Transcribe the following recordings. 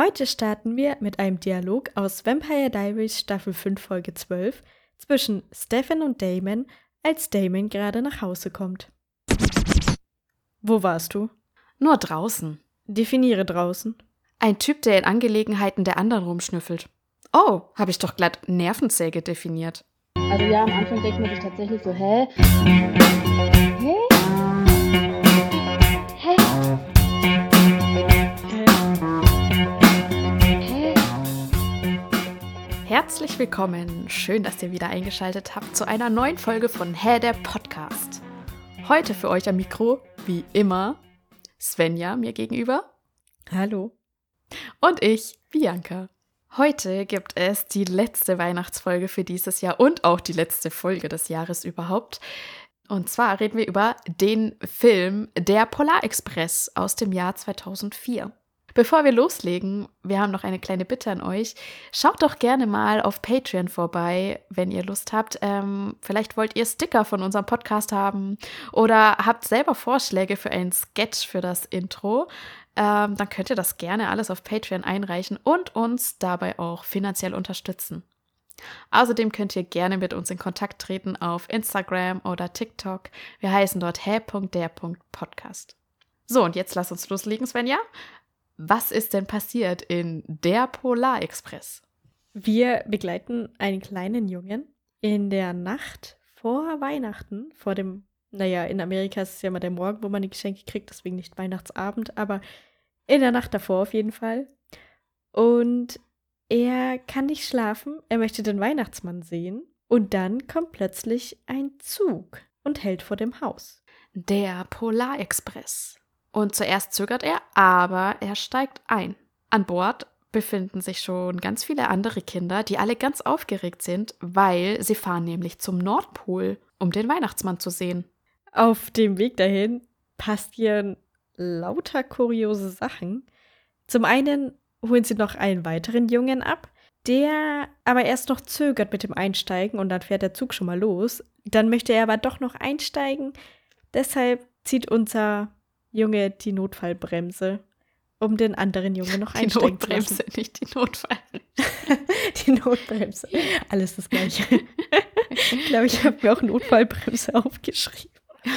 Heute starten wir mit einem Dialog aus Vampire Diaries Staffel 5 Folge 12 zwischen Stefan und Damon, als Damon gerade nach Hause kommt. Wo warst du? Nur draußen. Definiere draußen. Ein Typ, der in Angelegenheiten der anderen rumschnüffelt. Oh, habe ich doch glatt Nervensäge definiert. Also ja, am Anfang denkt man sich tatsächlich so, hä? Hä? Herzlich willkommen. Schön, dass ihr wieder eingeschaltet habt zu einer neuen Folge von Hä, der Podcast. Heute für euch am Mikro, wie immer, Svenja mir gegenüber Hallo. und ich, Bianca. Heute gibt es die letzte Weihnachtsfolge für dieses Jahr und auch die letzte Folge des Jahres überhaupt. Und zwar reden wir über den Film Der Polarexpress aus dem Jahr 2004. Bevor wir loslegen, wir haben noch eine kleine Bitte an euch. Schaut doch gerne mal auf Patreon vorbei, wenn ihr Lust habt. Ähm, vielleicht wollt ihr Sticker von unserem Podcast haben oder habt selber Vorschläge für einen Sketch für das Intro. Ähm, dann könnt ihr das gerne alles auf Patreon einreichen und uns dabei auch finanziell unterstützen. Außerdem könnt ihr gerne mit uns in Kontakt treten auf Instagram oder TikTok. Wir heißen dort hä.der.podcast. So, und jetzt lass uns loslegen, Svenja. Was ist denn passiert in der Polarexpress? Wir begleiten einen kleinen Jungen in der Nacht vor Weihnachten, vor dem, naja, in Amerika ist es ja immer der Morgen, wo man die Geschenke kriegt, deswegen nicht Weihnachtsabend, aber in der Nacht davor auf jeden Fall. Und er kann nicht schlafen, er möchte den Weihnachtsmann sehen und dann kommt plötzlich ein Zug und hält vor dem Haus. Der Polarexpress. Und zuerst zögert er, aber er steigt ein. An Bord befinden sich schon ganz viele andere Kinder, die alle ganz aufgeregt sind, weil sie fahren nämlich zum Nordpol, um den Weihnachtsmann zu sehen. Auf dem Weg dahin passieren lauter kuriose Sachen. Zum einen holen sie noch einen weiteren Jungen ab, der aber erst noch zögert mit dem Einsteigen und dann fährt der Zug schon mal los. Dann möchte er aber doch noch einsteigen. Deshalb zieht unser Junge die Notfallbremse, um den anderen Jungen noch Die einsteigen zu Notbremse, lassen. nicht die Notfall. Die Notbremse. Alles das Gleiche. ich glaube, ich habe mir auch Notfallbremse aufgeschrieben.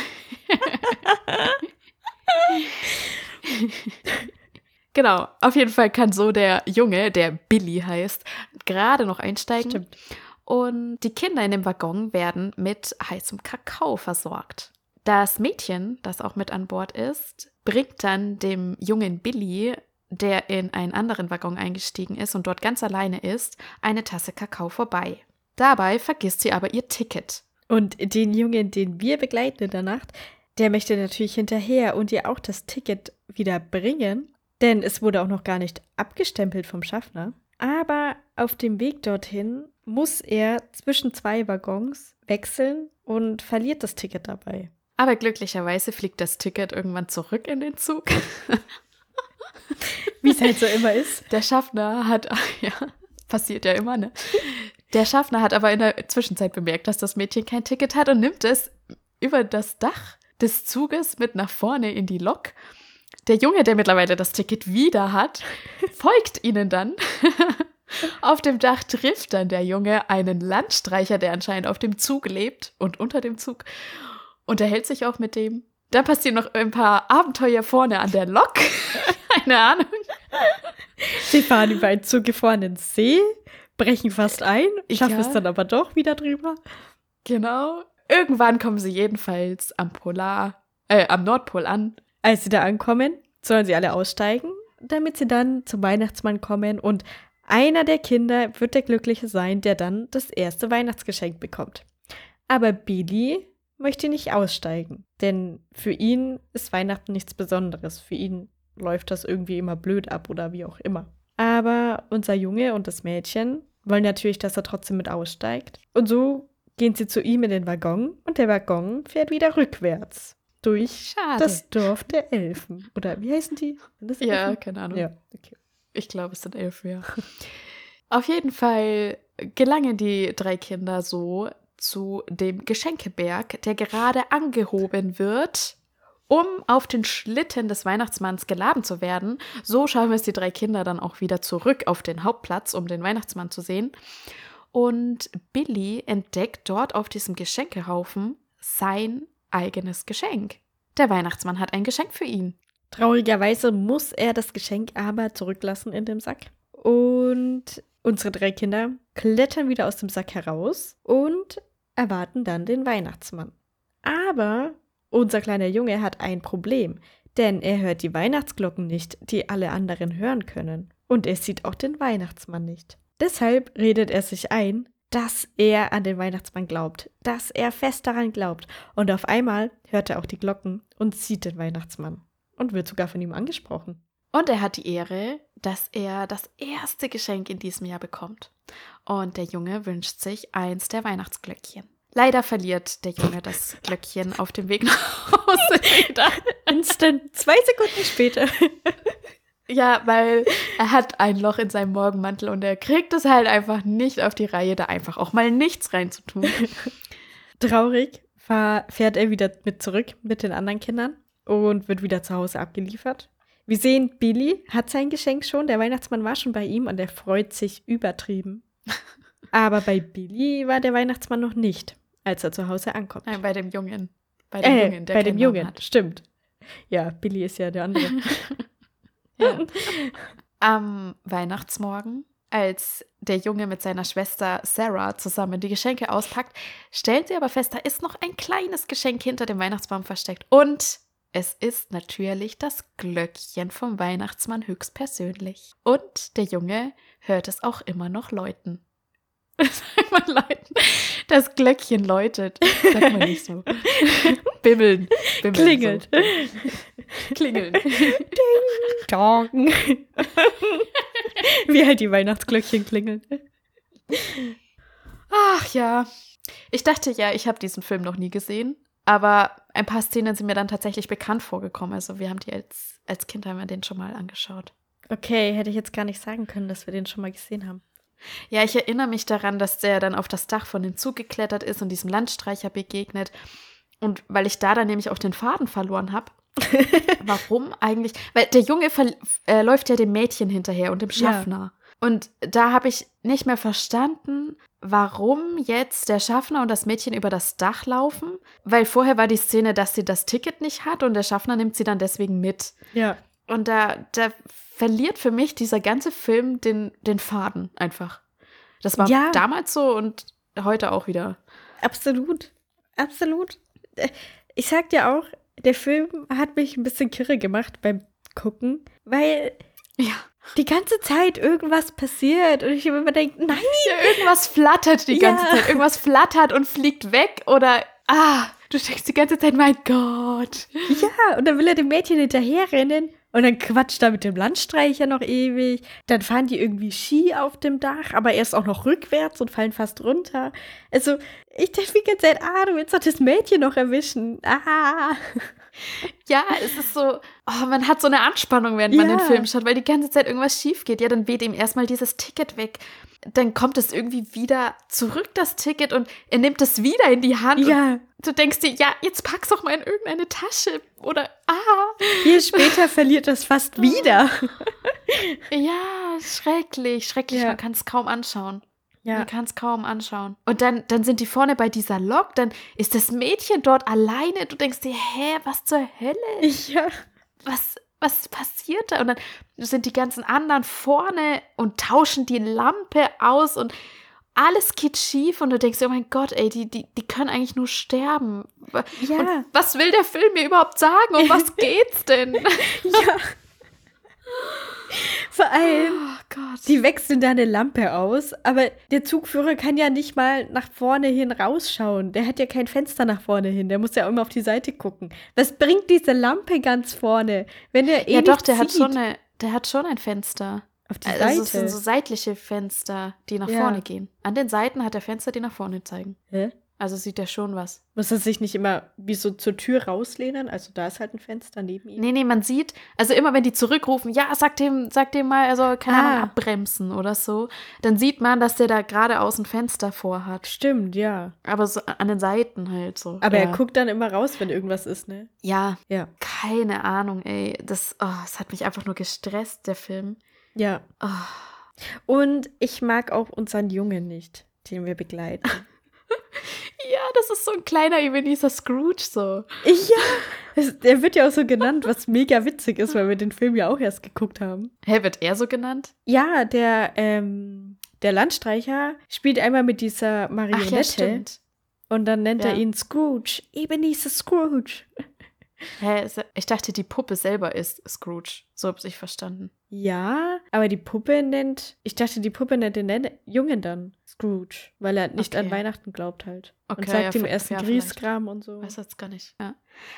Genau, auf jeden Fall kann so der Junge, der Billy heißt, gerade noch einsteigen. Stimmt. Und die Kinder in dem Waggon werden mit heißem Kakao versorgt. Das Mädchen, das auch mit an Bord ist, bringt dann dem jungen Billy, der in einen anderen Waggon eingestiegen ist und dort ganz alleine ist, eine Tasse Kakao vorbei. Dabei vergisst sie aber ihr Ticket. Und den Jungen, den wir begleiten in der Nacht, der möchte natürlich hinterher und ihr auch das Ticket wieder bringen, denn es wurde auch noch gar nicht abgestempelt vom Schaffner. Aber auf dem Weg dorthin muss er zwischen zwei Waggons wechseln und verliert das Ticket dabei. Aber glücklicherweise fliegt das Ticket irgendwann zurück in den Zug. Wie es halt so immer ist. Der Schaffner hat, ja, passiert ja immer, ne? Der Schaffner hat aber in der Zwischenzeit bemerkt, dass das Mädchen kein Ticket hat und nimmt es über das Dach des Zuges mit nach vorne in die Lok. Der Junge, der mittlerweile das Ticket wieder hat, folgt ihnen dann. Auf dem Dach trifft dann der Junge einen Landstreicher, der anscheinend auf dem Zug lebt und unter dem Zug. Unterhält sich auch mit dem. Dann passieren noch ein paar Abenteuer vorne an der Lok. Keine Ahnung. Sie fahren über einen zugefrorenen See, brechen fast ein, schaffen Ja. es dann aber doch wieder drüber. Genau. Irgendwann kommen sie jedenfalls am Polar, äh, am Nordpol an. Als sie da ankommen, sollen sie alle aussteigen, damit sie dann zum Weihnachtsmann kommen und einer der Kinder wird der Glückliche sein, der dann das erste Weihnachtsgeschenk bekommt. Aber Billy möchte nicht aussteigen, denn für ihn ist Weihnachten nichts Besonderes. Für ihn läuft das irgendwie immer blöd ab oder wie auch immer. Aber unser Junge und das Mädchen wollen natürlich, dass er trotzdem mit aussteigt. Und so gehen sie zu ihm in den Waggon und der Waggon fährt wieder rückwärts durch Schade. das Dorf der Elfen. Oder wie heißen die? Ja, Elfen? keine Ahnung. Ja, okay. Ich glaube, es sind elf, ja. Auf jeden Fall gelangen die drei Kinder so zu dem Geschenkeberg, der gerade angehoben wird, um auf den Schlitten des Weihnachtsmanns geladen zu werden. So schaffen es die drei Kinder dann auch wieder zurück auf den Hauptplatz, um den Weihnachtsmann zu sehen. Und Billy entdeckt dort auf diesem Geschenkehaufen sein eigenes Geschenk. Der Weihnachtsmann hat ein Geschenk für ihn. Traurigerweise muss er das Geschenk aber zurücklassen in dem Sack. Und unsere drei Kinder klettern wieder aus dem Sack heraus und erwarten dann den Weihnachtsmann. Aber unser kleiner Junge hat ein Problem, denn er hört die Weihnachtsglocken nicht, die alle anderen hören können. Und er sieht auch den Weihnachtsmann nicht. Deshalb redet er sich ein, dass er an den Weihnachtsmann glaubt, dass er fest daran glaubt. Und auf einmal hört er auch die Glocken und sieht den Weihnachtsmann und wird sogar von ihm angesprochen. Und er hat die Ehre, dass er das erste Geschenk in diesem Jahr bekommt. Und der Junge wünscht sich eins der Weihnachtsglöckchen. Leider verliert der Junge das Glöckchen auf dem Weg nach Hause. Instant zwei Sekunden später. Ja, weil er hat ein Loch in seinem Morgenmantel und er kriegt es halt einfach nicht auf die Reihe, da einfach auch mal nichts reinzutun. Traurig fährt er wieder mit zurück mit den anderen Kindern und wird wieder zu Hause abgeliefert. Wir sehen, Billy hat sein Geschenk schon, der Weihnachtsmann war schon bei ihm und er freut sich übertrieben. Aber bei Billy war der Weihnachtsmann noch nicht, als er zu Hause ankommt. Nein, bei dem Jungen. Bei dem äh, Jungen, der bei dem Jungen, hat. stimmt. Ja, Billy ist ja der andere. Ja. Am Weihnachtsmorgen, als der Junge mit seiner Schwester Sarah zusammen die Geschenke auspackt, stellen sie aber fest, da ist noch ein kleines Geschenk hinter dem Weihnachtsbaum versteckt. Und es ist natürlich das Glöckchen vom Weihnachtsmann höchstpersönlich. Und der Junge hört es auch immer noch läuten. Sag mal läuten. Das Glöckchen läutet. Sag mal nicht so. Bimmeln. Bimmeln Klingelt. So. Klingeln. Dong. Wie halt die Weihnachtsglöckchen klingeln. Ach ja. Ich dachte ja, ich habe diesen Film noch nie gesehen. Aber ein paar Szenen sind mir dann tatsächlich bekannt vorgekommen. Also wir haben die als, als Kind haben wir den schon mal angeschaut. Okay, hätte ich jetzt gar nicht sagen können, dass wir den schon mal gesehen haben. Ja, ich erinnere mich daran, dass der dann auf das Dach von dem Zug geklettert ist und diesem Landstreicher begegnet. Und weil ich da dann nämlich auch den Faden verloren habe. Warum eigentlich? Weil der Junge äh, läuft ja dem Mädchen hinterher und dem Ja. Schaffner. Und da habe ich nicht mehr verstanden, warum jetzt der Schaffner und das Mädchen über das Dach laufen. Weil vorher war die Szene, dass sie das Ticket nicht hat und der Schaffner nimmt sie dann deswegen mit. Ja. Und da, da verliert für mich dieser ganze Film den, den Faden einfach. Das war Ja. damals so und heute auch wieder. Absolut. Absolut. Äh, Ich sag dir auch, der Film hat mich ein bisschen kirre gemacht beim Gucken, weil Ja. die ganze Zeit irgendwas passiert und ich immer denke, nein, Irgendwas flattert die ganze Ja. Zeit. Irgendwas flattert und fliegt weg oder, ah, du denkst die ganze Zeit, mein Gott. ja, und dann will er dem Mädchen hinterherrennen und dann quatscht er mit dem Landstreicher noch ewig. Dann fahren die irgendwie Ski auf dem Dach, aber erst auch noch rückwärts und fallen fast runter. Also, ich dachte die ganze Zeit, ah, du willst doch das Mädchen noch erwischen. Ah. Ja, es ist so, oh, man hat so eine Anspannung, während man Ja. den Film schaut, weil die ganze Zeit irgendwas schief geht. Ja, dann weht ihm erstmal dieses Ticket weg. Dann kommt es irgendwie wieder zurück, das Ticket, und er nimmt es wieder in die Hand. Ja, Und du denkst dir, ja, jetzt pack's doch mal in irgendeine Tasche. Oder, ah. viel später verliert das fast wieder. Ja, schrecklich, schrecklich. Ja. Man kann es kaum anschauen. Ja, Man kann es kaum anschauen. Und dann, dann sind die vorne bei dieser Lok, dann ist das Mädchen dort alleine. Du denkst dir, hä, was zur Hölle? ja. Was, was passiert da? Und dann sind die ganzen anderen vorne und tauschen die Lampe aus und alles geht schief und du denkst oh mein Gott, ey, die, die, die können eigentlich nur sterben. Ja. Und was will der Film mir überhaupt sagen? Um was geht's denn? Ja. Vor allem, Oh Gott. die wechseln da eine Lampe aus, aber der Zugführer kann ja nicht mal nach vorne hin rausschauen. Der hat ja kein Fenster nach vorne hin. Der muss ja immer auf die Seite gucken. Was bringt diese Lampe ganz vorne, wenn er eh ja, doch, der hat, sieht? schon eine, der hat schon ein Fenster. Auf die Also es Seite. sind so seitliche Fenster, die nach Ja. vorne gehen. An den Seiten hat er Fenster, die nach vorne zeigen. Hä? Also sieht er schon was. Muss er sich nicht immer wie so zur Tür rauslehnen? Also da ist halt ein Fenster neben ihm. Nee, nee, man sieht, also immer wenn die zurückrufen, ja, sag dem, sag dem mal, also keine Ah. Ahnung, abbremsen oder so, dann sieht man, dass der da geradeaus ein Fenster vorhat. Stimmt, ja. Aber so an den Seiten halt so. Aber ja. er guckt dann immer raus, wenn irgendwas ist, ne? Ja, Ja. keine Ahnung, ey. Das, oh, das hat mich einfach nur gestresst, der Film. Ja. Oh. Und ich mag auch unseren Jungen nicht, den wir begleiten. Ja, das ist so ein kleiner Ebenezer Scrooge so. ja, der wird ja auch so genannt, was mega witzig ist, weil wir den Film ja auch erst geguckt haben. Hä, wird er so genannt? Ja, der, ähm, der Landstreicher spielt einmal mit dieser Ach Marionette ja, stimmt. und dann nennt er Ja. ihn Scrooge. Ebenezer Scrooge. Hä, er- ich dachte, die Puppe selber ist Scrooge. So hab's ich verstanden. Ja, aber die Puppe nennt, ich dachte, die Puppe nennt den Jungen dann Scrooge, weil er nicht an Okay. Weihnachten glaubt halt. und Okay, sagt ja, ihm erst ja. Grieskram und so. Weiß jetzt gar nicht. Ja.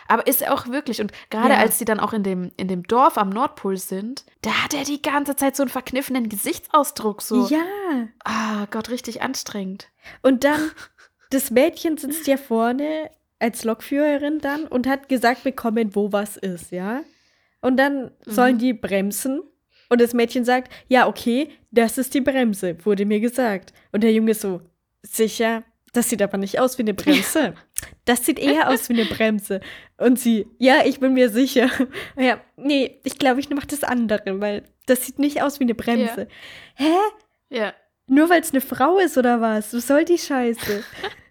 Aber ist er auch wirklich, und gerade Ja. als sie dann auch in dem, in dem Dorf am Nordpol sind, da hat er die ganze Zeit so einen verkniffenen Gesichtsausdruck. So, Ja, ah Gott, richtig anstrengend. und dann, das Mädchen sitzt ja vorne als Lokführerin dann und hat gesagt bekommen, wo was ist, ja? Und dann sollen Mhm. die bremsen und das Mädchen sagt, ja, okay, das ist die Bremse, wurde mir gesagt. Und der Junge so, sicher, das sieht aber nicht aus wie eine Bremse. Das sieht eher aus wie eine Bremse. Und sie, ja, ich bin mir sicher. Ja, nee, ich glaube, ich mache das andere, weil das sieht nicht aus wie eine Bremse. Hä? Ja. Nur weil es eine Frau ist oder was? Was soll die Scheiße?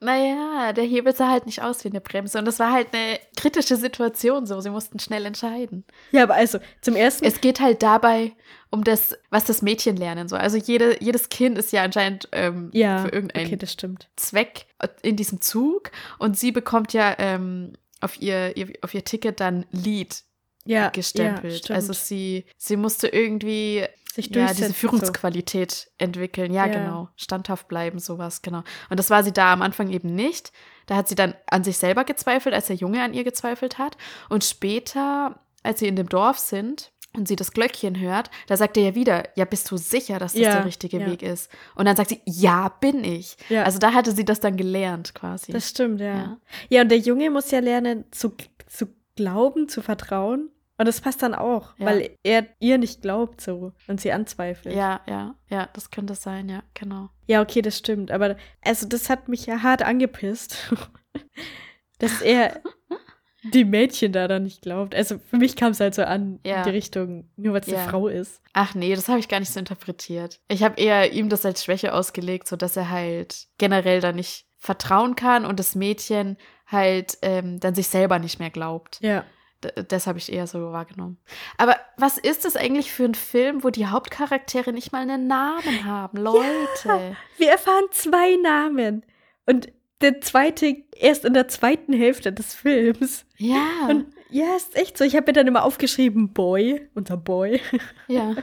Naja, der Hebel sah halt nicht aus wie eine Bremse. Und das war halt eine kritische Situation so. Sie mussten schnell entscheiden. Ja, aber also, zum ersten. Es geht halt dabei um das, was das Mädchen lernen soll. Also jede, jedes Kind ist ja anscheinend ähm, ja, für irgendeinen okay. Zweck in diesem Zug. Und sie bekommt ja ähm, auf, ihr, ihr, auf ihr Ticket dann Lied Ja, gestempelt. Ja, also sie, sie musste irgendwie sich ja, diese Führungsqualität entwickeln. Ja, Ja. genau. Standhaft bleiben, sowas, genau. Und das war sie da am Anfang eben nicht. Da hat sie dann an sich selber gezweifelt, als der Junge an ihr gezweifelt hat. Und später, als sie in dem Dorf sind und sie das Glöckchen hört, da sagt er ja wieder, ja, bist du sicher, dass das Ja, der richtige. Weg ist? Und dann sagt sie, ja, bin ich. so. Ja, Also da hatte sie das dann gelernt quasi. das stimmt, ja. Ja. ja. und der Junge muss ja lernen, zu, zu glauben, zu vertrauen. Und das passt dann auch, Ja. weil er ihr nicht glaubt so und sie anzweifelt. ja, ja, ja, das könnte sein, ja, genau. Ja, okay, das stimmt. Aber also das hat mich ja hart angepisst, dass er die Mädchen da dann nicht glaubt. Also für mich kam es halt so an Ja. in die Richtung, nur weil es Ja. eine Frau ist. Ach nee, das habe ich gar nicht so interpretiert. Ich habe eher ihm das als Schwäche ausgelegt, so dass er halt generell da nicht vertrauen kann und das Mädchen halt ähm, dann sich selber nicht mehr glaubt. Ja. D das habe ich eher so wahrgenommen. Aber was ist das eigentlich für ein Film, wo die Hauptcharaktere nicht mal einen Namen haben? Leute. Wir erfahren zwei Namen. Und der zweite erst in der zweiten Hälfte des Films. Ja. Und ja, ist echt so. Ich habe mir dann immer aufgeschrieben, Boy, unser Boy. ja.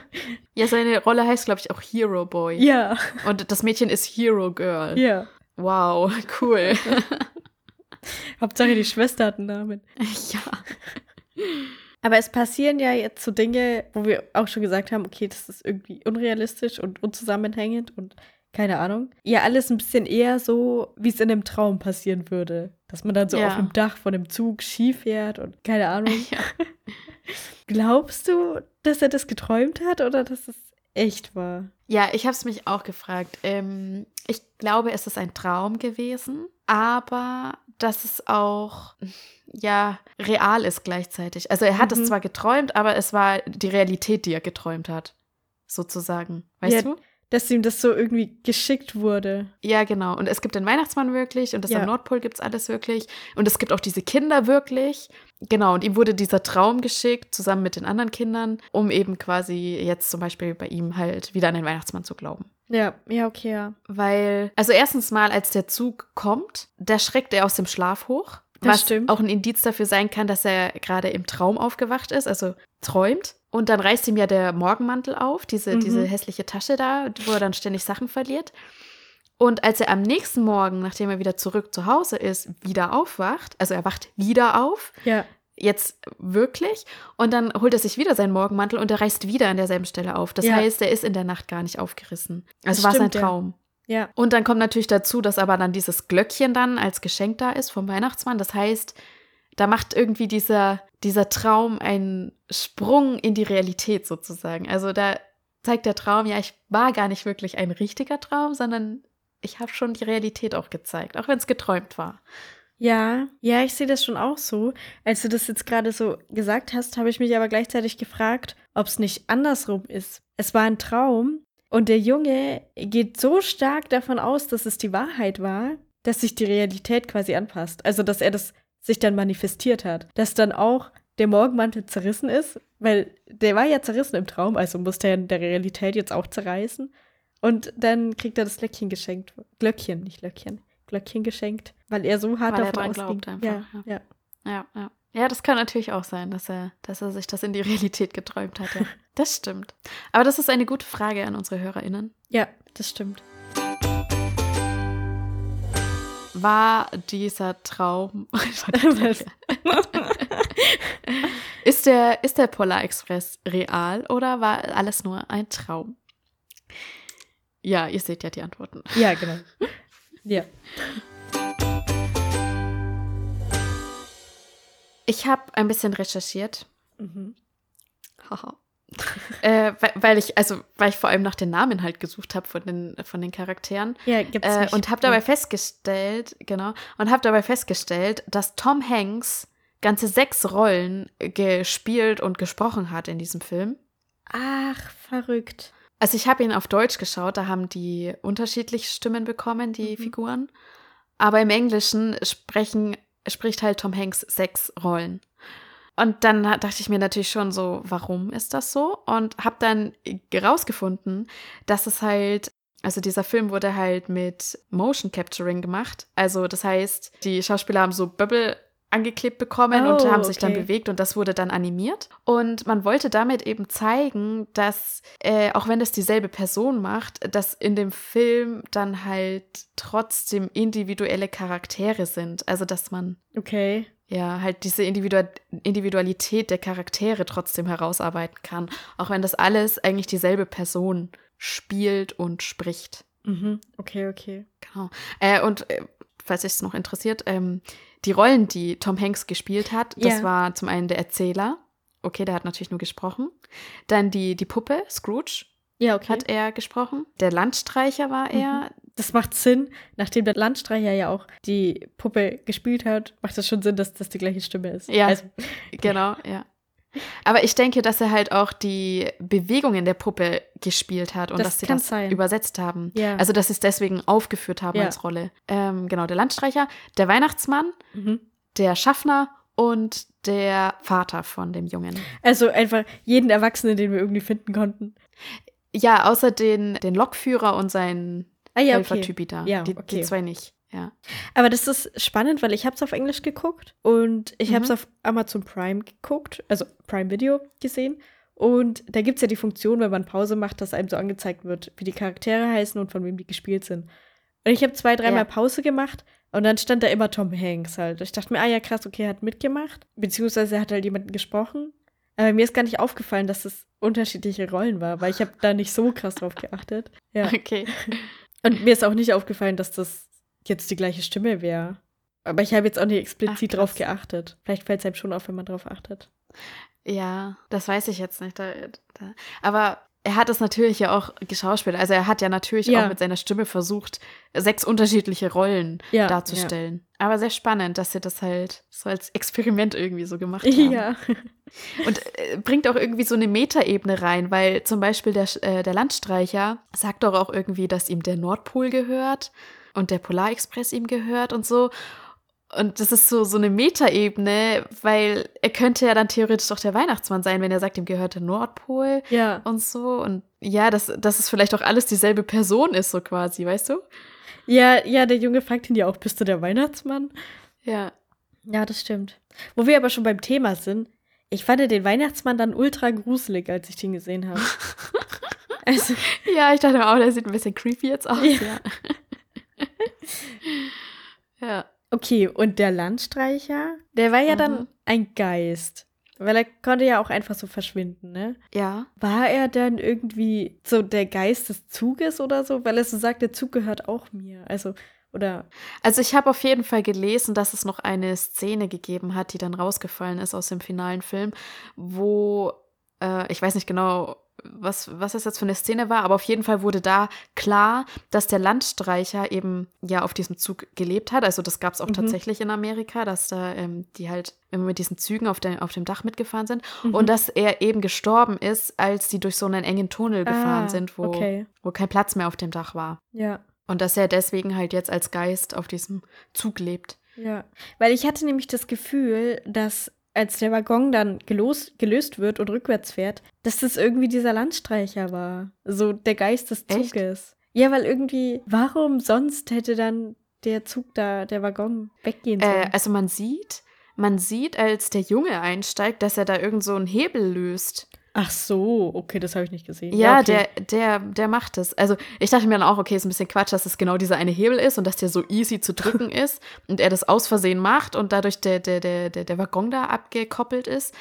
Ja, seine Rolle heißt, glaube ich, auch Hero Boy. Ja, Und das Mädchen ist Hero Girl. ja. Wow, cool. Hauptsache die Schwester hat einen Namen. ja. Aber es passieren ja jetzt so Dinge, wo wir auch schon gesagt haben, okay, das ist irgendwie unrealistisch und unzusammenhängend und keine Ahnung. Ja, alles ein bisschen eher so, wie es in einem Traum passieren würde. Dass man dann so Ja. auf dem Dach von dem Zug Ski fährt und keine Ahnung. ja. Glaubst du, dass er das geträumt hat oder dass es echt war? Ja, ich habe es mich auch gefragt. Ähm, ich glaube, es ist ein Traum gewesen, aber dass es auch ja real ist gleichzeitig. Also er hat es Mhm. zwar geträumt, aber es war die Realität, die er geträumt hat, sozusagen. Weißt Ja. du? Dass ihm das so irgendwie geschickt wurde. Ja, genau. Und es gibt den Weihnachtsmann wirklich und das Ja. am Nordpol gibt es alles wirklich. Und es gibt auch diese Kinder wirklich. Genau, und ihm wurde dieser Traum geschickt, zusammen mit den anderen Kindern, um eben quasi jetzt zum Beispiel bei ihm halt wieder an den Weihnachtsmann zu glauben. Ja, ja, okay, ja. Weil, also erstens mal, als der Zug kommt, da schreckt er aus dem Schlaf hoch. Das was stimmt. auch ein Indiz dafür sein kann, dass er gerade im Traum aufgewacht ist, also träumt. Und dann reißt ihm ja der Morgenmantel auf, diese, Mhm. diese hässliche Tasche da, wo er dann ständig Sachen verliert. Und als er am nächsten Morgen, nachdem er wieder zurück zu Hause ist, wieder aufwacht, also er wacht wieder auf, Ja, jetzt wirklich, und dann holt er sich wieder seinen Morgenmantel und er reißt wieder an derselben Stelle auf. Das Ja. heißt, er ist in der Nacht gar nicht aufgerissen. Also war es ein stimmt, ja. Traum. Ja. Und dann kommt natürlich dazu, dass aber dann dieses Glöckchen dann als Geschenk da ist vom Weihnachtsmann. Das heißt, da macht irgendwie dieser, dieser Traum einen Sprung in die Realität sozusagen. Also da zeigt der Traum, ja, ich war gar nicht wirklich ein richtiger Traum, sondern ich habe schon die Realität auch gezeigt, auch wenn es geträumt war. Ja, ja, ich sehe das schon auch so. Als du das jetzt gerade so gesagt hast, habe ich mich aber gleichzeitig gefragt, ob es nicht andersrum ist. Es war ein Traum und der Junge geht so stark davon aus, dass es die Wahrheit war, dass sich die Realität quasi anpasst. Also, dass er das sich dann manifestiert hat. Dass dann auch der Morgenmantel zerrissen ist, weil der war ja zerrissen im Traum, also musste er in der Realität jetzt auch zerreißen. Und dann kriegt er das Glöckchen geschenkt. Glöckchen, nicht Löckchen. Glöckchen geschenkt, weil er so hart Weil davon glaubt ja, einfach, ja. Ja, ja. Ja, das kann natürlich auch sein, dass er, dass er sich das in die Realität geträumt hat. Ja. Das stimmt. Aber das ist eine gute Frage an unsere HörerInnen. Ja, das stimmt. War dieser Traum. ist, der, ist der Polar Express real oder war alles nur ein Traum? Ja, ihr seht ja die Antworten. Ja, genau. Ja. Ich habe ein bisschen recherchiert. Mhm. Haha. äh, weil, weil ich, also, weil ich vor allem nach den Namen halt gesucht habe von den, von den Charakteren. Ja, gibt's Äh, und habe dabei festgestellt, genau, und habe dabei festgestellt, dass Tom Hanks ganze sechs Rollen gespielt und gesprochen hat in diesem Film. Ach, verrückt. Also ich habe ihn auf Deutsch geschaut, da haben die unterschiedliche Stimmen bekommen, die Mhm. Figuren. Aber im Englischen sprechen, spricht halt Tom Hanks sechs Rollen. Und dann dachte ich mir natürlich schon so, warum ist das so? Und habe dann herausgefunden, dass es halt, also dieser Film wurde halt mit Motion Capturing gemacht. Also das heißt, die Schauspieler haben so Bubble angeklebt bekommen und Oh, haben sich dann okay. bewegt und das wurde dann animiert. Und man wollte damit eben zeigen, dass, äh, auch wenn das dieselbe Person macht, dass in dem Film dann halt trotzdem individuelle Charaktere sind. Also dass man Okay. ja, halt diese Individu Individualität der Charaktere trotzdem herausarbeiten kann, auch wenn das alles eigentlich dieselbe Person spielt und spricht. Mhm. Okay, okay. Genau. Äh, und äh, falls es noch interessiert, ähm, die Rollen, die Tom Hanks gespielt hat, das Ja. war zum einen der Erzähler. Okay, der hat natürlich nur gesprochen. Dann die, die Puppe, Scrooge, Ja, okay. hat er gesprochen. Der Landstreicher war er. das macht Sinn, nachdem der Landstreicher ja auch die Puppe gespielt hat, macht das schon Sinn, dass das die gleiche Stimme ist. Ja. Also, Genau, ja. Aber ich denke, dass er halt auch die Bewegungen der Puppe gespielt hat und Das dass sie das sein. übersetzt haben. ja. Also, dass sie es deswegen aufgeführt haben Ja. als Rolle. Ähm, genau, der Landstreicher, der Weihnachtsmann, mhm. der Schaffner und der Vater von dem Jungen. also einfach jeden Erwachsenen, den wir irgendwie finden konnten. Ja, außer den, den Lokführer und seinen Ah ja, okay. Helfertypi da. Ja, die, okay. die zwei nicht. Ja. Aber das ist spannend, weil ich habe es auf Englisch geguckt und ich Mhm. habe es auf Amazon Prime geguckt, also Prime Video gesehen. Und da gibt es ja die Funktion, wenn man Pause macht, dass einem so angezeigt wird, wie die Charaktere heißen und von wem die gespielt sind. Und ich habe zwei, dreimal Ja. Pause gemacht und dann stand da immer Tom Hanks halt. Ich dachte mir, ah ja, krass, okay, er hat mitgemacht. Beziehungsweise er hat halt jemanden gesprochen. Aber mir ist gar nicht aufgefallen, dass das unterschiedliche Rollen war, weil ich habe da nicht so krass drauf geachtet. Ja. Okay. Und mir ist auch nicht aufgefallen, dass das jetzt die gleiche Stimme wäre. Aber ich habe jetzt auch nicht explizit Ach, drauf geachtet. Vielleicht fällt es einem schon auf, wenn man drauf achtet. Ja, das weiß ich jetzt nicht. Da, da. Aber er hat es natürlich ja auch geschauspielt. Also er hat ja natürlich Ja. auch mit seiner Stimme versucht, sechs unterschiedliche Rollen Ja, darzustellen. Aber sehr spannend, dass sie das halt so als Experiment irgendwie so gemacht haben. Ja. Und äh, bringt auch irgendwie so eine Metaebene rein, weil zum Beispiel der, äh, der Landstreicher sagt doch auch irgendwie, dass ihm der Nordpol gehört und der Polarexpress ihm gehört und so. Und das ist so, so eine Metaebene, weil er könnte ja dann theoretisch doch der Weihnachtsmann sein, wenn er sagt, ihm gehört der Nordpol Ja. und so. Und ja, dass, dass es vielleicht auch alles dieselbe Person ist, so quasi, weißt du? Ja, ja, der Junge fragt ihn ja auch, bist du der Weihnachtsmann? Ja. Ja, das stimmt. Wo wir aber schon beim Thema sind, ich fand den Weihnachtsmann dann ultra gruselig, als ich den gesehen habe. also, Ja, ich dachte auch, der sieht ein bisschen creepy jetzt aus. Ja. Ja. ja. okay, und der Landstreicher, der war ja dann Mhm. ein Geist. Weil er konnte ja auch einfach so verschwinden, ne? Ja. War er dann irgendwie so der Geist des Zuges oder so? Weil er so sagt, der Zug gehört auch mir. Also, oder. Also ich habe auf jeden Fall gelesen, dass es noch eine Szene gegeben hat, die dann rausgefallen ist aus dem finalen Film, wo, äh, ich weiß nicht genau, was, was das jetzt für eine Szene war, aber auf jeden Fall wurde da klar, dass der Landstreicher eben ja auf diesem Zug gelebt hat. Also das gab es auch Mhm. tatsächlich in Amerika, dass da ähm, die halt immer mit diesen Zügen auf, der, auf dem Dach mitgefahren sind. Mhm. Und dass er eben gestorben ist, als sie durch so einen engen Tunnel gefahren Ah, sind, wo, Okay. wo kein Platz mehr auf dem Dach war. Ja. Und dass er deswegen halt jetzt als Geist auf diesem Zug lebt. Ja. Weil ich hatte nämlich das Gefühl, dass als der Waggon dann gelos, gelöst wird und rückwärts fährt, dass das irgendwie dieser Landstreicher war. So der Geist des Echt? Zuges. Ja, weil irgendwie, warum sonst hätte dann der Zug da, der Waggon weggehen sollen? Äh, also man sieht, man sieht, als der Junge einsteigt, dass er da irgend so einen Hebel löst. Ach so, okay, das habe ich nicht gesehen. Ja, okay. der, der, der macht es. Also ich dachte mir dann auch, okay, ist ein bisschen Quatsch, dass es genau dieser eine Hebel ist und dass der so easy zu drücken ist und er das aus Versehen macht und dadurch der, der, der, der, der Waggon da abgekoppelt ist.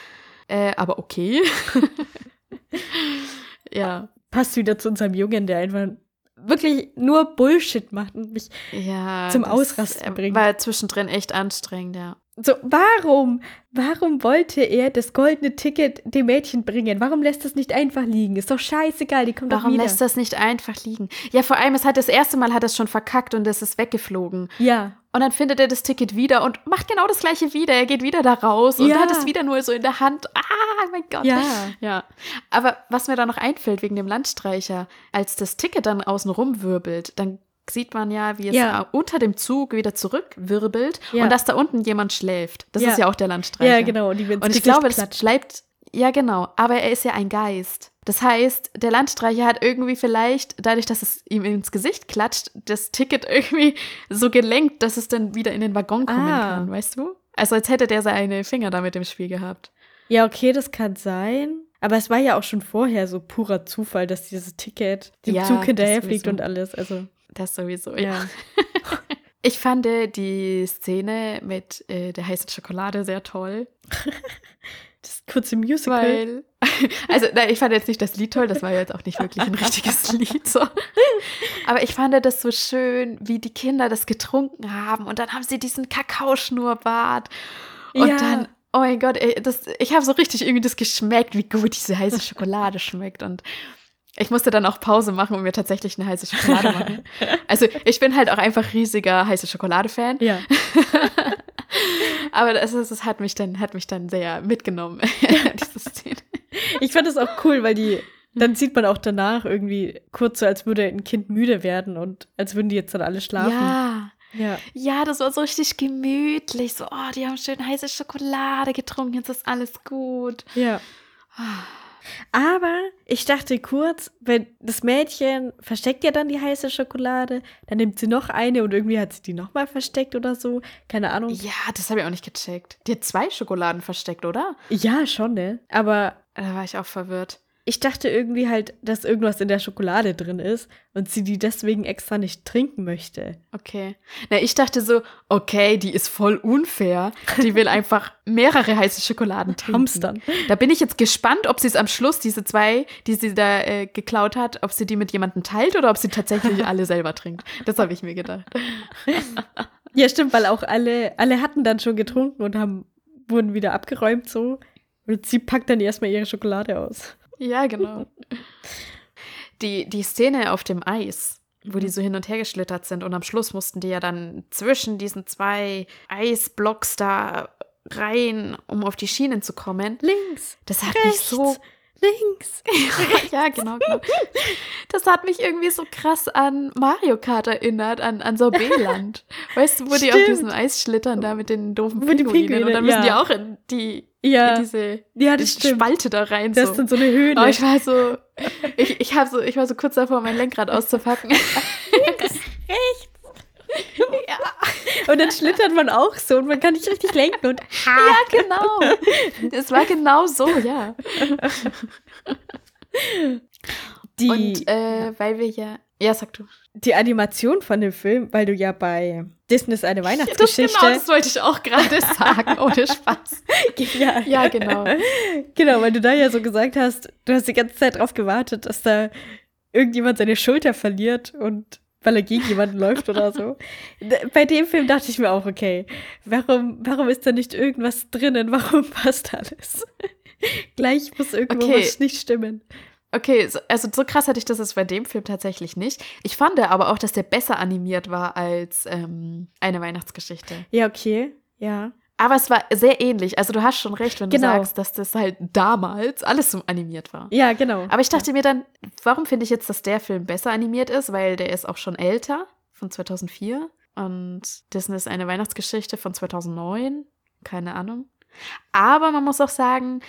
Äh, aber okay. ja, passt wieder zu unserem Jungen, der einfach wirklich nur Bullshit macht und mich ja. Zum das, Ausrasten äh, bringt. War zwischendrin echt anstrengend, ja. So, warum? Warum wollte er das goldene Ticket dem Mädchen bringen? Warum lässt es nicht einfach liegen? Ist doch scheißegal, die kommt doch Warum wieder. lässt das nicht einfach liegen? Ja, vor allem, es hat das erste Mal hat es schon verkackt und es ist weggeflogen. ja, Und dann findet er das Ticket wieder und macht genau das gleiche wieder. Er geht wieder da raus und Ja. hat es wieder nur so in der Hand. Ah, mein Gott. ja. Ja. Aber was mir da noch einfällt wegen dem Landstreicher, als das Ticket dann außen rum wirbelt, dann sieht man ja, wie es Ja. äh, unter dem Zug wieder zurückwirbelt Ja. und dass da unten jemand schläft. Das Ja. ist ja auch der Landstreicher. Ja, genau. Und, die Und ich glaube, das bleibt, ja genau, aber er ist ja ein Geist. Das heißt, der Landstreicher hat irgendwie vielleicht, dadurch, dass es ihm ins Gesicht klatscht, das Ticket irgendwie so gelenkt, dass es dann wieder in den Waggon kommen Ah. kann, weißt du? Also als hätte der seine Finger da mit dem Spiel gehabt. Ja, okay, das kann sein. Aber es war ja auch schon vorher so purer Zufall, dass dieses Ticket dem Ja, Zug hinterherfliegt und alles. Also, Das sowieso, ja. Ich fand äh, die Szene mit äh, der heißen Schokolade sehr toll, Das kurze Musical. weil, also nein, ich fand jetzt nicht das Lied toll, das war jetzt auch nicht wirklich ein richtiges Lied, so. aber ich fand das so schön, wie die Kinder das getrunken haben und dann haben sie diesen Kakaoschnurrbart und Ja. dann, oh mein Gott, ey, das, ich habe so richtig irgendwie das geschmeckt, wie gut diese heiße Schokolade schmeckt und ich musste dann auch Pause machen und mir tatsächlich eine heiße Schokolade machen. Also ich bin halt auch einfach riesiger heiße Schokolade-Fan. Ja. Aber das, das, hat mich dann, hat mich dann sehr mitgenommen, diese Szene. Ich fand das auch cool, weil die, dann sieht man auch danach irgendwie kurz so, als würde ein Kind müde werden und als würden die jetzt dann alle schlafen. Ja. Ja. Ja, das war so richtig gemütlich. So, oh, die haben schön heiße Schokolade getrunken, jetzt ist alles gut. Ja. Aber ich dachte kurz, wenn das Mädchen versteckt ja dann die heiße Schokolade, dann nimmt sie noch eine und irgendwie hat sie die nochmal versteckt oder so. Keine Ahnung. Ja, das habe ich auch nicht gecheckt. Die hat zwei Schokoladen versteckt, oder? Ja, schon, ne? Aber Da war ich auch verwirrt. Ich dachte irgendwie halt, dass irgendwas in der Schokolade drin ist und sie die deswegen extra nicht trinken möchte. Okay. Na, ich dachte so, okay, die ist voll unfair. Die will einfach mehrere heiße Schokoladen trinken. Hamstern. Da bin ich jetzt gespannt, ob sie es am Schluss, diese zwei, die sie da äh, geklaut hat, ob sie die mit jemandem teilt oder ob sie tatsächlich alle selber trinkt. Das habe ich mir gedacht. Ja, stimmt, weil auch alle, alle hatten dann schon getrunken und haben, wurden wieder abgeräumt so. Und sie packt dann erstmal ihre Schokolade aus. Ja, genau. Die, die Szene auf dem Eis, wo die so hin und her geschlittert sind und am Schluss mussten die ja dann zwischen diesen zwei Eisblocks da rein, um auf die Schienen zu kommen. Links, Das hat mich rechts, so links. ja, genau, genau. Das hat mich irgendwie so krass an Mario Kart erinnert, an, an Sorbeland. Weißt du, wo die auf Stimmt. diesem Eis schlittern, da mit den doofen Pinguinen. Und dann müssen Pinguinen, die ja. auch in die Ja, in diese ja, die das stimmt. Spalte da rein. Das so. ist dann so eine Höhle. Oh, ich war so, ich, ich, hab so, ich war so kurz davor, mein Lenkrad auszupacken. rechts. ja, Und dann schlittert man auch so und man kann nicht richtig lenken und ja, genau. Es war genau so, ja. Die, Und äh, weil wir ja. Ja, sag du. Die Animation von dem Film, weil du ja bei Disney ist eine Das, Weihnachtsgeschichte. genau, das wollte ich auch gerade sagen, ohne Spaß. ja, Ja, genau. Genau, weil du da ja so gesagt hast, du hast die ganze Zeit darauf gewartet, dass da irgendjemand seine Schulter verliert und weil er gegen jemanden läuft oder so. Bei dem Film dachte ich mir auch, okay, warum, warum ist da nicht irgendwas drinnen? Warum passt alles? Gleich muss irgendwo Okay. was nicht stimmen. Okay, so, also so krass hatte ich das jetzt bei dem Film tatsächlich nicht. Ich fand aber auch, dass der besser animiert war als ähm, eine Weihnachtsgeschichte. Ja, okay, ja. Aber es war sehr ähnlich. Also du hast schon recht, wenn Genau. du sagst, dass das halt damals alles so animiert war. Ja, genau. Aber ich dachte mir dann, warum finde ich jetzt, dass der Film besser animiert ist? Weil der ist auch schon älter, von 2004. Und Disney ist eine Weihnachtsgeschichte von 2009. Keine Ahnung. Aber man muss auch sagen,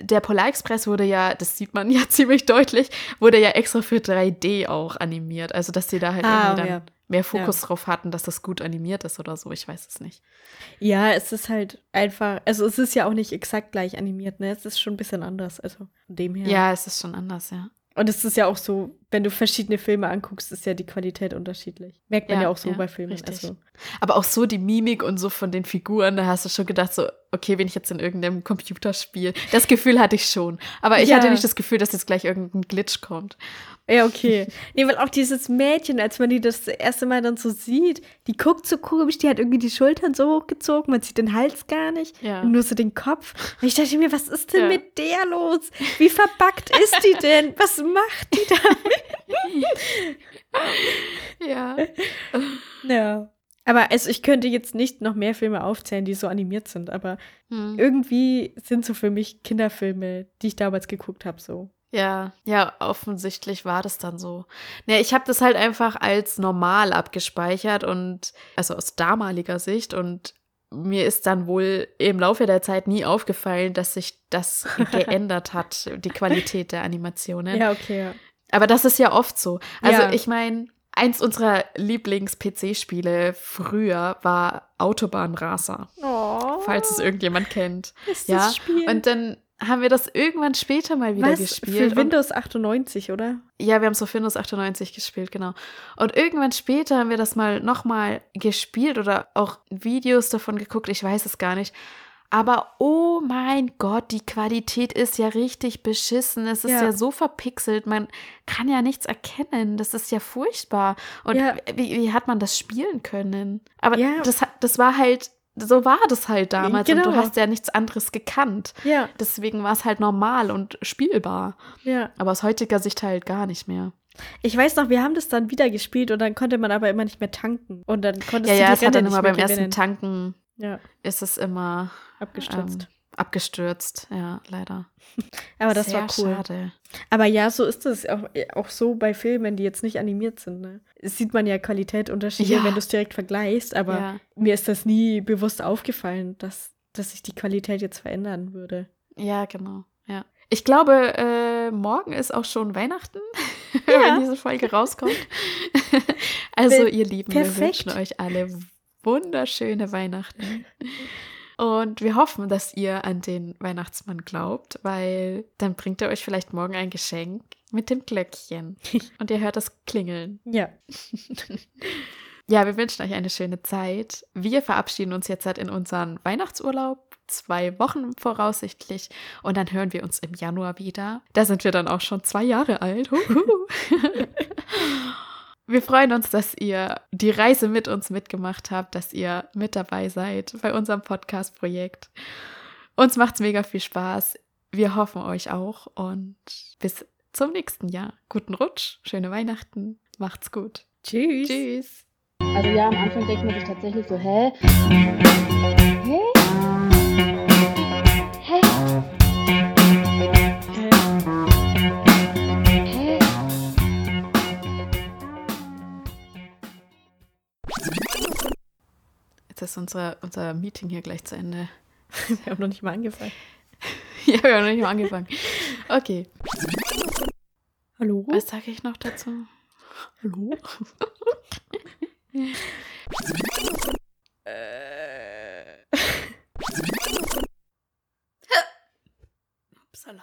der Polar Express wurde ja, das sieht man ja ziemlich deutlich, wurde ja extra für 3D auch animiert. Also, dass sie da halt Ah, irgendwie dann ja. mehr Fokus drauf hatten, dass das gut animiert ist oder so. Ich weiß es nicht. Ja, es ist halt einfach, also es ist ja auch nicht exakt gleich animiert, ne? Es ist schon ein bisschen anders, also von dem her. Ja, es ist schon anders, ja. Und es ist ja auch so, wenn du verschiedene Filme anguckst, ist ja die Qualität unterschiedlich. Merkt man ja, Ja, auch so ja, bei Filmen. Also. Aber auch so die Mimik und so von den Figuren, da hast du schon gedacht, so, okay, bin ich jetzt in irgendeinem Computerspiel. Das Gefühl hatte ich schon. Aber ich Ja. hatte nicht das Gefühl, dass jetzt gleich irgendein Glitch kommt. Ja, okay. nee, weil auch dieses Mädchen, als man die das erste Mal dann so sieht, die guckt so komisch, die hat irgendwie die Schultern so hochgezogen, man sieht den Hals gar nicht, Ja. nur so den Kopf. Und ich dachte mir, was ist denn Ja. mit der los? Wie verbackt ist die denn? Was macht die da? Ja. Ja. Aber also ich könnte jetzt nicht noch mehr Filme aufzählen, die so animiert sind, aber Hm. irgendwie sind so für mich Kinderfilme, die ich damals geguckt habe, so. Ja, ja, offensichtlich war das dann so. Ne, ich habe das halt einfach als normal abgespeichert und also aus damaliger Sicht und mir ist dann wohl im Laufe der Zeit nie aufgefallen, dass sich das geändert hat, die Qualität der Animationen. Ja, okay, ja. Aber das ist ja oft so. Also Ja. ich meine, eins unserer Lieblings-PC-Spiele früher war Autobahnracer, Oh, falls es irgendjemand kennt. ist Ja, das Spiel. und dann haben wir das irgendwann später mal wieder Was? gespielt. Für Windows 98, oder? ja, wir haben so Windows 98 gespielt, genau. Und irgendwann später haben wir das mal nochmal gespielt oder auch Videos davon geguckt, ich weiß es gar nicht. Aber oh mein Gott, die Qualität ist ja richtig beschissen. Es ist Ja. ja, so verpixelt, man kann ja nichts erkennen. Das ist ja furchtbar. Und Ja. wie, wie hat man das spielen können? Aber Ja. das, das war halt, so war das halt damals. Und Genau. du hast ja nichts anderes gekannt. Ja, Deswegen war es halt normal und spielbar. ja. Aber aus heutiger Sicht halt gar nicht mehr. Ich weiß noch, wir haben das dann wieder gespielt und dann konnte man aber immer nicht mehr tanken. Und dann konntest Ja, du ja, die es hat dann immer beim ersten gewinnen. Tanken Ja, ist es immer abgestürzt. ähm, abgestürzt. Ja, leider. aber das Sehr war cool. schade. Aber ja, so ist es auch, auch so bei Filmen, die jetzt nicht animiert sind. Ne? Es sieht man ja Qualitätunterschiede, Ja. wenn du es direkt vergleichst, aber Ja. mir ist das nie bewusst aufgefallen, dass, dass sich die Qualität jetzt verändern würde. ja, genau. Ja. Ich glaube, äh, morgen ist auch schon Weihnachten, Ja. wenn diese Folge rauskommt. also, ihr Lieben, wir perfekt. wünschen euch alle wunderschöne Weihnachten. Und wir hoffen, dass ihr an den Weihnachtsmann glaubt, weil dann bringt er euch vielleicht morgen ein Geschenk mit dem Glöckchen. Und ihr hört das klingeln. Ja. Ja, wir wünschen euch eine schöne Zeit. Wir verabschieden uns jetzt halt in unseren Weihnachtsurlaub, zwei Wochen voraussichtlich. Und dann hören wir uns im Januar wieder. Da sind wir dann auch schon zwei Jahre alt. Wir freuen uns, dass ihr die Reise mit uns mitgemacht habt, dass ihr mit dabei seid bei unserem Podcast-Projekt. Uns macht's mega viel Spaß. Wir hoffen euch auch und bis zum nächsten Jahr. Guten Rutsch, schöne Weihnachten, macht's gut. Tschüss. Tschüss. Also ja, am Anfang denkt man sich tatsächlich so? Hä? Jetzt ist unser, unser Meeting hier gleich zu Ende. Wir haben noch nicht mal angefangen. ja, wir haben noch nicht mal angefangen. Okay, Hallo? was sage ich noch dazu? Hallo? Äh. Upsala.